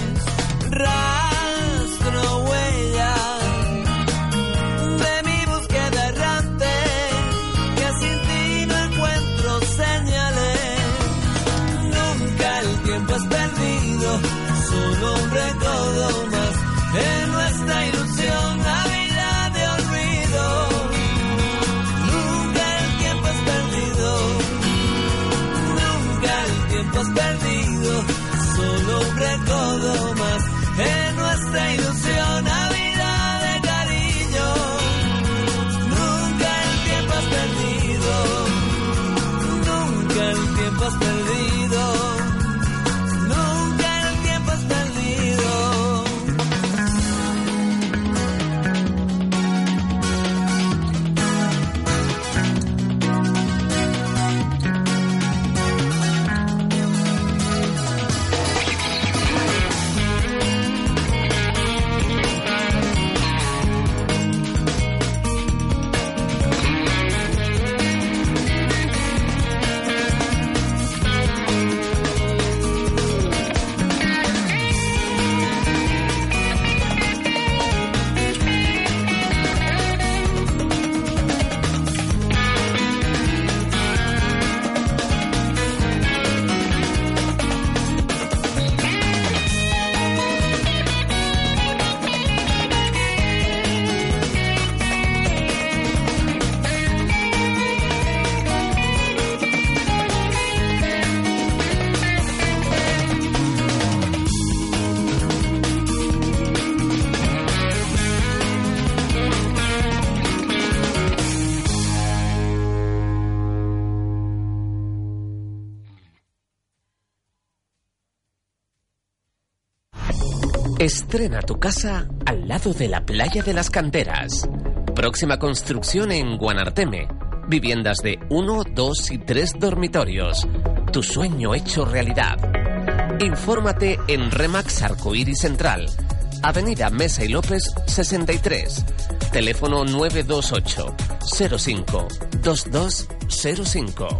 Recodo más. En nuestra Estrena tu casa al lado de la playa de las canteras. Próxima construcción en Guanarteme. Viviendas de 1, 2 y 3 dormitorios. Tu sueño hecho realidad. Infórmate en Remax Arcoíris Central. Avenida Mesa y López 63. Teléfono 928 05 2205.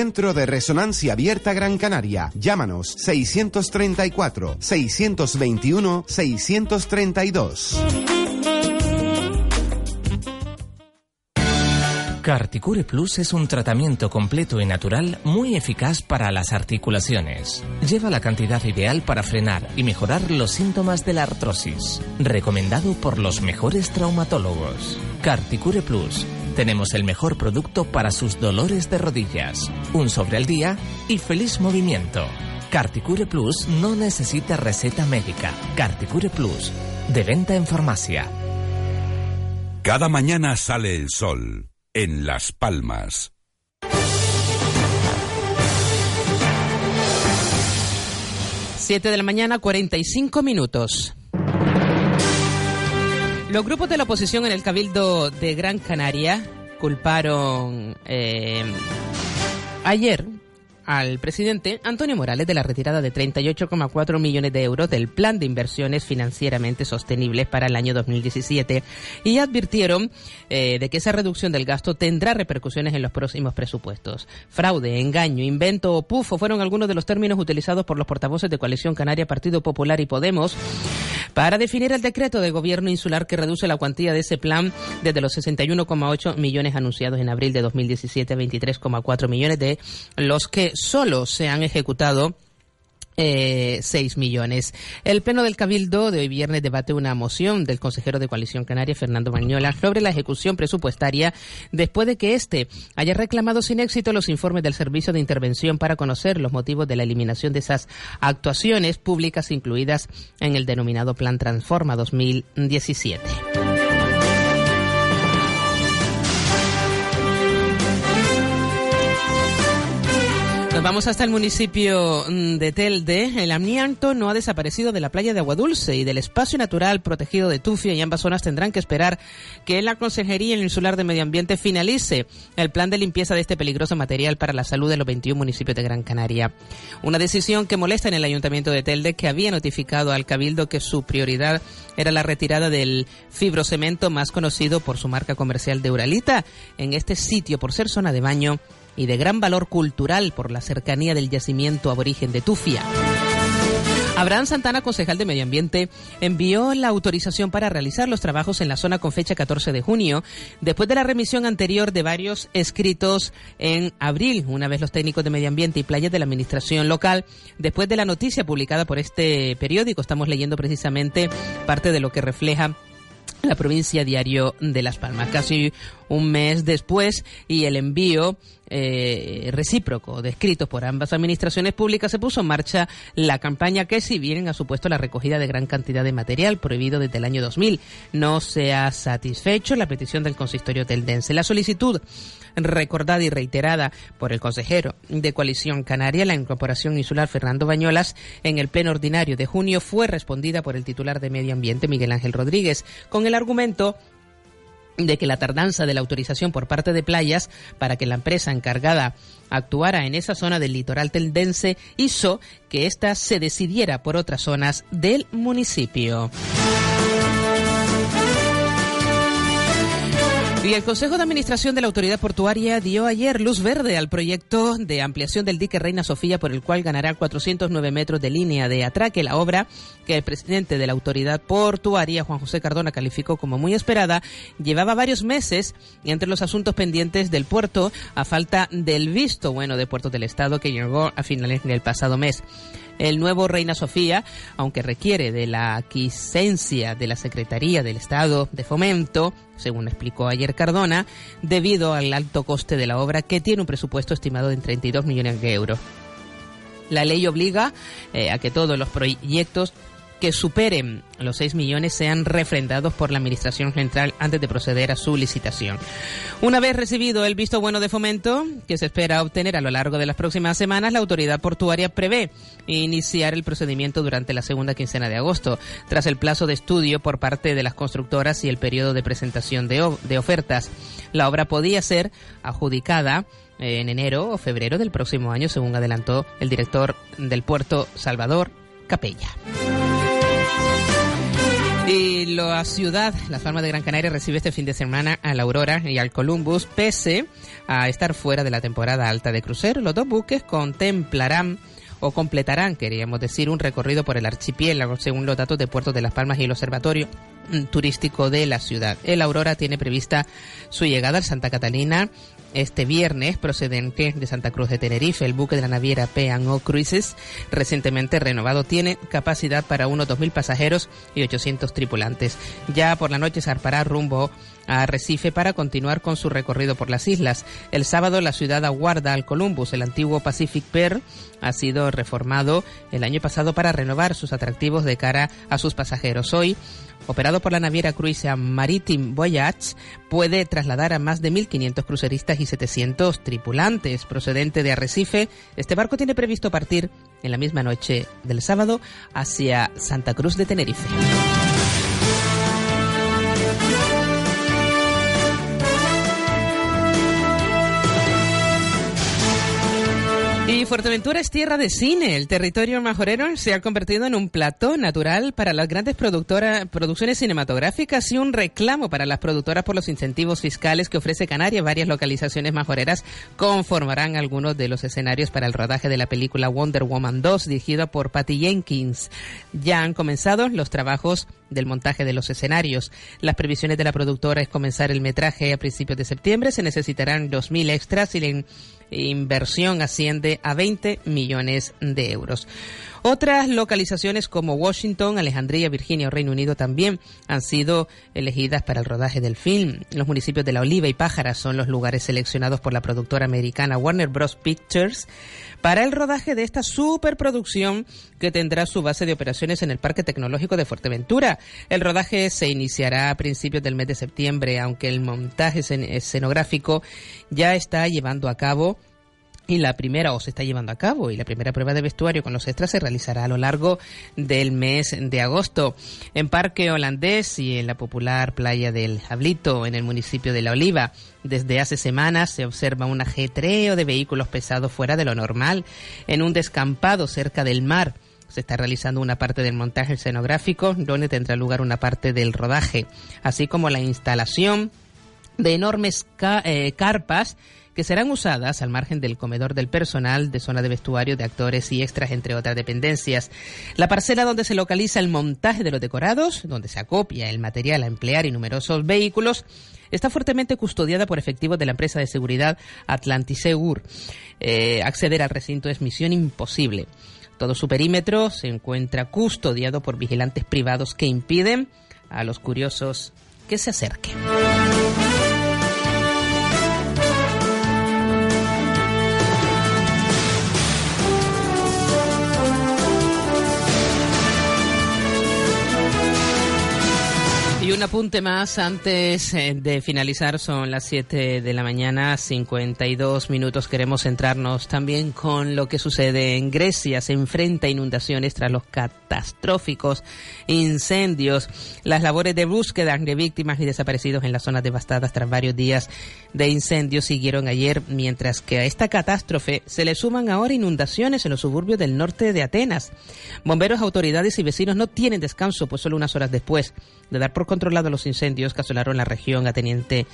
de Resonancia Abierta Gran Canaria. Llámanos 634 621 632. Carticure Plus es un tratamiento completo y natural muy eficaz para las articulaciones. Lleva la cantidad ideal para frenar y mejorar los síntomas de la artrosis. Recomendado por los mejores traumatólogos. Carticure Plus. Tenemos el mejor producto para sus dolores de rodillas. Un sobre al día y feliz movimiento. Carticure Plus no necesita receta médica. Carticure Plus. De venta en farmacia. Cada mañana sale el sol en Las Palmas. Siete de la mañana, 45 minutos. Los grupos de la oposición en el Cabildo de Gran Canaria culparon eh, ayer al presidente Antonio Morales de la retirada de 38,4 millones de euros del plan de inversiones financieramente sostenibles para el año 2017 y advirtieron eh, de que esa reducción del gasto tendrá repercusiones en los próximos presupuestos. Fraude, engaño, invento o pufo fueron algunos de los términos utilizados por los portavoces de Coalición Canaria, Partido Popular y Podemos para definir el decreto de gobierno insular que reduce la cuantía de ese plan desde los 61,8 millones anunciados en abril de 2017 a 23,4 millones de los que solo se han ejecutado eh, 6 millones. El Pleno del Cabildo de hoy viernes debate una moción del consejero de Coalición Canaria, Fernando Bañola, sobre la ejecución presupuestaria después de que éste haya reclamado sin éxito los informes del Servicio de Intervención para conocer los motivos de la eliminación de esas actuaciones públicas incluidas en el denominado Plan Transforma 2017. Vamos hasta el municipio mm, de Telde. El amianto no ha desaparecido de la playa de Agua Dulce y del espacio natural protegido de Tufia y ambas zonas tendrán que esperar que la Consejería Insular de Medio Ambiente finalice el plan de limpieza de este peligroso material para la salud de los 21 municipios de Gran Canaria. Una decisión que molesta en el Ayuntamiento de Telde que había notificado al Cabildo que su prioridad era la retirada del fibrocemento más conocido por su marca comercial de Uralita en este sitio por ser zona de baño y de gran valor cultural por la cercanía del yacimiento aborigen de Tufia. Abraham Santana, concejal de Medio Ambiente, envió la autorización para realizar los trabajos en la zona con fecha 14 de junio, después de la remisión anterior de varios escritos en abril, una vez los técnicos de Medio Ambiente y playas de la Administración local, después de la noticia publicada por este periódico, estamos leyendo precisamente parte de lo que refleja la provincia Diario de Las Palmas. Casi un mes después y el envío eh, recíproco de escritos por ambas administraciones públicas se puso en marcha la campaña que si bien ha supuesto la recogida de gran cantidad de material prohibido desde el año 2000 no se ha satisfecho la petición del consistorio teldense. La solicitud recordada y reiterada por el consejero de Coalición Canaria, la incorporación insular Fernando Bañolas, en el pleno ordinario de junio fue respondida por el titular de Medio Ambiente, Miguel Ángel Rodríguez, con el argumento de que la tardanza de la autorización por parte de playas para que la empresa encargada actuara en esa zona del litoral teldense hizo que ésta se decidiera por otras zonas del municipio. Y el Consejo de Administración de la Autoridad Portuaria dio ayer luz verde al proyecto de ampliación del dique Reina Sofía por el cual ganará 409 metros de línea de atraque. La obra que el presidente de la Autoridad Portuaria, Juan José Cardona, calificó como muy esperada, llevaba varios meses entre los asuntos pendientes del puerto a falta del visto bueno de Puertos del Estado que llegó a finales del pasado mes. El nuevo Reina Sofía, aunque requiere de la aquiescencia de la Secretaría del Estado de Fomento, según explicó ayer Cardona, debido al alto coste de la obra que tiene un presupuesto estimado en 32 millones de euros. La ley obliga eh, a que todos los proyectos que superen los 6 millones sean refrendados por la Administración Central antes de proceder a su licitación. Una vez recibido el visto bueno de fomento, que se espera obtener a lo largo de las próximas semanas, la autoridad portuaria prevé iniciar el procedimiento durante la segunda quincena de agosto, tras el plazo de estudio por parte de las constructoras y el periodo de presentación de, de ofertas. La obra podía ser adjudicada en enero o febrero del próximo año, según adelantó el director del puerto Salvador Capella. Y la ciudad, Las Palmas de Gran Canaria, recibe este fin de semana a la Aurora y al Columbus, pese a estar fuera de la temporada alta de crucero. Los dos buques contemplarán o completarán, queríamos decir, un recorrido por el archipiélago, según los datos de Puerto de Las Palmas y el Observatorio Turístico de la ciudad. El Aurora tiene prevista su llegada al Santa Catalina este viernes, procedente de Santa Cruz de Tenerife, el buque de la naviera P&O Cruises, recientemente renovado, tiene capacidad para unos 2.000 pasajeros y 800 tripulantes. Ya por la noche zarpará rumbo a Arrecife para continuar con su recorrido por las islas. El sábado la ciudad aguarda al Columbus, el antiguo Pacific Pier, ha sido reformado el año pasado para renovar sus atractivos de cara a sus pasajeros. Hoy operado por la naviera crucero Maritime Voyage, puede trasladar a más de 1.500 cruceristas y 700 tripulantes. Procedente de Arrecife, este barco tiene previsto partir en la misma noche del sábado hacia Santa Cruz de Tenerife. Y Fuerteventura es tierra de cine. El territorio majorero se ha convertido en un plató natural para las grandes productoras, producciones cinematográficas y un reclamo para las productoras por los incentivos fiscales que ofrece Canarias. Varias localizaciones majoreras conformarán algunos de los escenarios para el rodaje de la película Wonder Woman 2, dirigida por Patty Jenkins. Ya han comenzado los trabajos del montaje de los escenarios. Las previsiones de la productora es comenzar el metraje a principios de septiembre. Se necesitarán 2.000 extras y inversión asciende a 20 millones de euros. Otras localizaciones como Washington, Alejandría, Virginia o Reino Unido también han sido elegidas para el rodaje del film. Los municipios de La Oliva y Pájara son los lugares seleccionados por la productora americana Warner Bros. Pictures para el rodaje de esta superproducción que tendrá su base de operaciones en el Parque Tecnológico de Fuerteventura. El rodaje se iniciará a principios del mes de septiembre, aunque el montaje escenográfico ya está llevando a cabo y la primera, o se está llevando a cabo, y la primera prueba de vestuario con los extras se realizará a lo largo del mes de agosto. En Parque Holandés y en la popular playa del Jablito, en el municipio de La Oliva, desde hace semanas se observa un ajetreo de vehículos pesados fuera de lo normal, en un descampado cerca del mar. Se está realizando una parte del montaje escenográfico, donde tendrá lugar una parte del rodaje, así como la instalación de enormes eh, carpas que serán usadas al margen del comedor del personal, de zona de vestuario, de actores y extras, entre otras dependencias. La parcela donde se localiza el montaje de los decorados, donde se acopia el material a emplear y numerosos vehículos, está fuertemente custodiada por efectivos de la empresa de seguridad Atlantisegur. Eh, acceder al recinto es misión imposible. Todo su perímetro se encuentra custodiado por vigilantes privados que impiden a los curiosos que se acerquen. Un apunte más antes eh, de finalizar, son las 7 de la mañana, 52 minutos. Queremos centrarnos también con lo que sucede en Grecia. Se enfrenta a inundaciones tras los catastróficos incendios. Las labores de búsqueda de víctimas y desaparecidos en las zonas devastadas tras varios días de incendios siguieron ayer, mientras que a esta catástrofe se le suman ahora inundaciones en los suburbios del norte de Atenas. Bomberos, autoridades y vecinos no tienen descanso, pues solo unas horas después de dar por los incendios que asolaron la región ateniense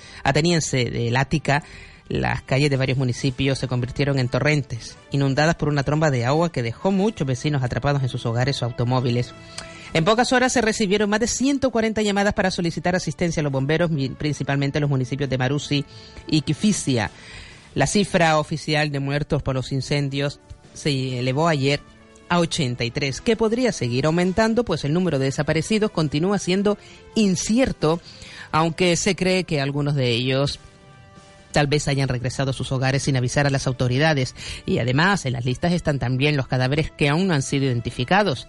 de Ática, las calles de varios municipios se convirtieron en torrentes, inundadas por una tromba de agua que dejó muchos vecinos atrapados en sus hogares o automóviles. En pocas horas se recibieron más de 140 llamadas para solicitar asistencia a los bomberos, principalmente en los municipios de Marusi y Kifisia. La cifra oficial de muertos por los incendios se elevó ayer a 83, que podría seguir aumentando, pues el número de desaparecidos continúa siendo incierto, aunque se cree que algunos de ellos tal vez hayan regresado a sus hogares sin avisar a las autoridades. Y además, en las listas están también los cadáveres que aún no han sido identificados.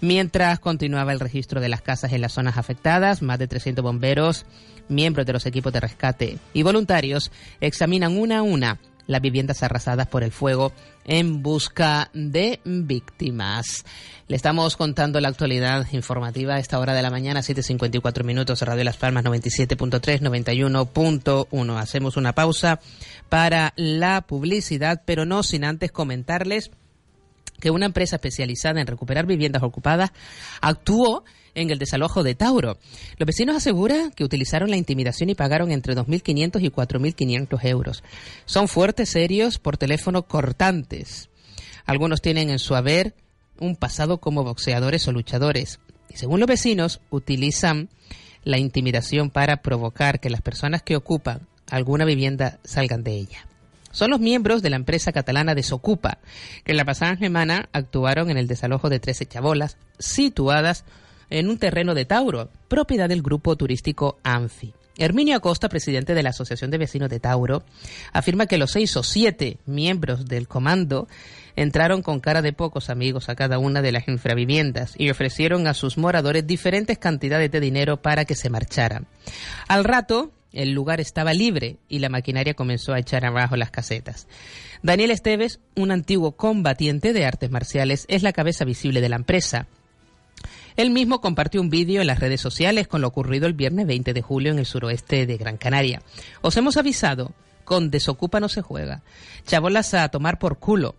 Mientras continuaba el registro de las casas en las zonas afectadas, más de 300 bomberos, miembros de los equipos de rescate y voluntarios examinan una a una las viviendas arrasadas por el fuego en busca de víctimas. Le estamos contando la actualidad informativa a esta hora de la mañana, 7.54 minutos, Radio Las Palmas 97.3, 91.1. Hacemos una pausa para la publicidad, pero no sin antes comentarles que una empresa especializada en recuperar viviendas ocupadas actuó en el desalojo de Tauro. Los vecinos aseguran que utilizaron la intimidación y pagaron entre 2.500 y 4.500 euros. Son fuertes, serios, por teléfono cortantes. Algunos tienen en su haber un pasado como boxeadores o luchadores. Y según los vecinos, utilizan la intimidación para provocar que las personas que ocupan alguna vivienda salgan de ella. Son los miembros de la empresa catalana Desocupa, que en la pasada semana actuaron en el desalojo de 13 chabolas situadas en un terreno de Tauro, propiedad del grupo turístico Anfi. Herminio Acosta, presidente de la Asociación de Vecinos de Tauro, afirma que los seis o siete miembros del comando entraron con cara de pocos amigos a cada una de las infraviviendas y ofrecieron a sus moradores diferentes cantidades de dinero para que se marcharan. Al rato, el lugar estaba libre y la maquinaria comenzó a echar abajo las casetas. Daniel Esteves, un antiguo combatiente de artes marciales, es la cabeza visible de la empresa. Él mismo compartió un vídeo en las redes sociales con lo ocurrido el viernes 20 de julio en el suroeste de Gran Canaria. Os hemos avisado, con desocupa no se juega. Chabolas a tomar por culo.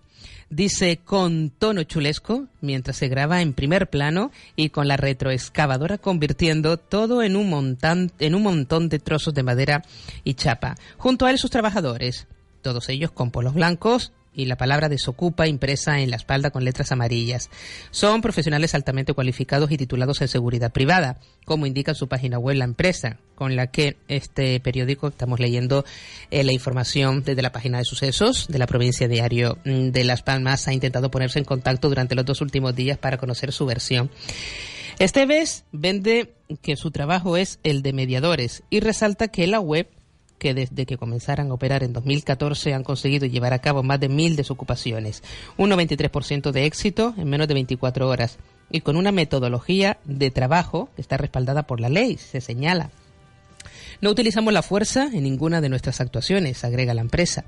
Dice con tono chulesco mientras se graba en primer plano y con la retroexcavadora convirtiendo todo en un, en un montón de trozos de madera y chapa. Junto a él sus trabajadores, todos ellos con polos blancos, y la palabra desocupa impresa en la espalda con letras amarillas. Son profesionales altamente cualificados y titulados en seguridad privada, como indica su página web la empresa, con la que este periódico estamos leyendo eh, la información desde la página de sucesos de la provincia diario mm, de Las Palmas ha intentado ponerse en contacto durante los dos últimos días para conocer su versión. Este vez vende que su trabajo es el de mediadores y resalta que la web que desde que comenzaran a operar en 2014 han conseguido llevar a cabo más de mil desocupaciones, un 93% de éxito en menos de 24 horas y con una metodología de trabajo que está respaldada por la ley, se señala. No utilizamos la fuerza en ninguna de nuestras actuaciones, agrega la empresa.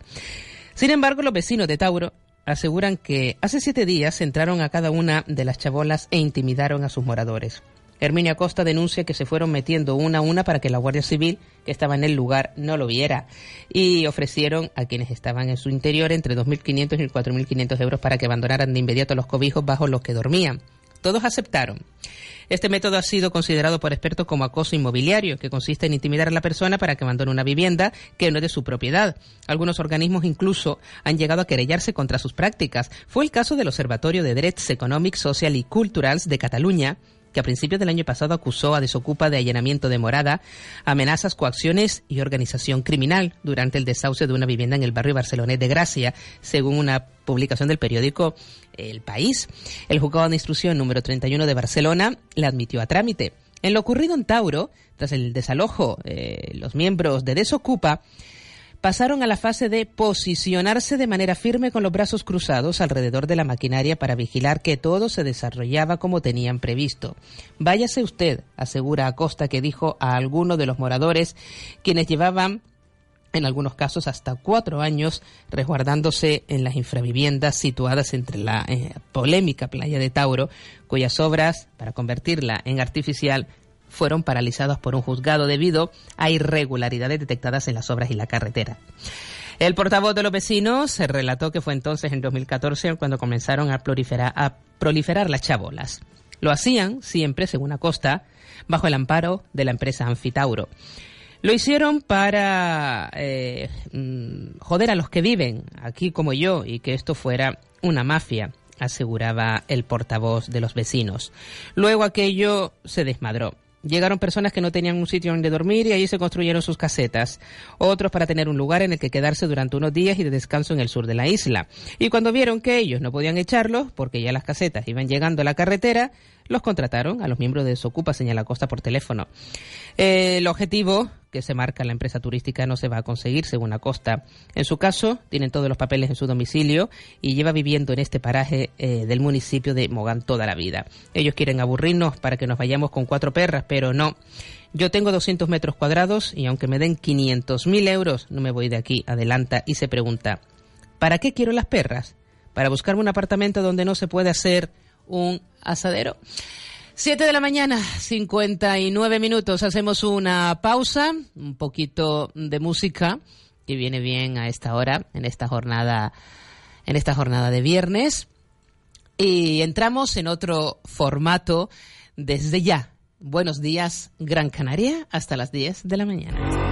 Sin embargo, los vecinos de Tauro aseguran que hace siete días entraron a cada una de las chabolas e intimidaron a sus moradores. Herminia Costa denuncia que se fueron metiendo una a una para que la Guardia Civil, que estaba en el lugar, no lo viera. Y ofrecieron a quienes estaban en su interior entre 2.500 y 4.500 euros para que abandonaran de inmediato los cobijos bajo los que dormían. Todos aceptaron. Este método ha sido considerado por expertos como acoso inmobiliario, que consiste en intimidar a la persona para que abandone una vivienda que no es de su propiedad. Algunos organismos incluso han llegado a querellarse contra sus prácticas. Fue el caso del Observatorio de Drets Econòmics, Social y Culturals de Cataluña, que a principios del año pasado acusó a Desocupa de allanamiento de morada, amenazas, coacciones y organización criminal durante el desahucio de una vivienda en el barrio Barcelonet de Gracia, según una publicación del periódico El País. El juzgado de instrucción número 31 de Barcelona la admitió a trámite. En lo ocurrido en Tauro, tras el desalojo, eh, los miembros de Desocupa pasaron a la fase de posicionarse de manera firme con los brazos cruzados alrededor de la maquinaria para vigilar que todo se desarrollaba como tenían previsto. Váyase usted, asegura Acosta que dijo a alguno de los moradores quienes llevaban en algunos casos hasta cuatro años resguardándose en las infraviviendas situadas entre la eh, polémica playa de Tauro, cuyas obras, para convertirla en artificial, fueron paralizados por un juzgado debido a irregularidades detectadas en las obras y la carretera. El portavoz de los vecinos se relató que fue entonces en 2014 cuando comenzaron a proliferar, a proliferar las chabolas. Lo hacían siempre, según Acosta, bajo el amparo de la empresa Anfitauro. Lo hicieron para eh, mm, joder a los que viven aquí como yo y que esto fuera una mafia, aseguraba el portavoz de los vecinos. Luego aquello se desmadró. Llegaron personas que no tenían un sitio donde dormir y allí se construyeron sus casetas. Otros para tener un lugar en el que quedarse durante unos días y de descanso en el sur de la isla. Y cuando vieron que ellos no podían echarlos, porque ya las casetas iban llegando a la carretera, los contrataron a los miembros de Socupa Señala Costa por teléfono. Eh, el objetivo que se marca la empresa turística no se va a conseguir, según Acosta. En su caso, tienen todos los papeles en su domicilio y lleva viviendo en este paraje eh, del municipio de Mogán toda la vida. Ellos quieren aburrirnos para que nos vayamos con cuatro perras, pero no. Yo tengo 200 metros cuadrados y aunque me den 500.000 euros, no me voy de aquí. Adelanta y se pregunta, ¿para qué quiero las perras? ¿Para buscarme un apartamento donde no se puede hacer un asadero? 7 de la mañana, 59 minutos. Hacemos una pausa, un poquito de música que viene bien a esta hora, en esta jornada, en esta jornada de viernes. Y entramos en otro formato desde ya. Buenos días, Gran Canaria, hasta las 10 de la mañana.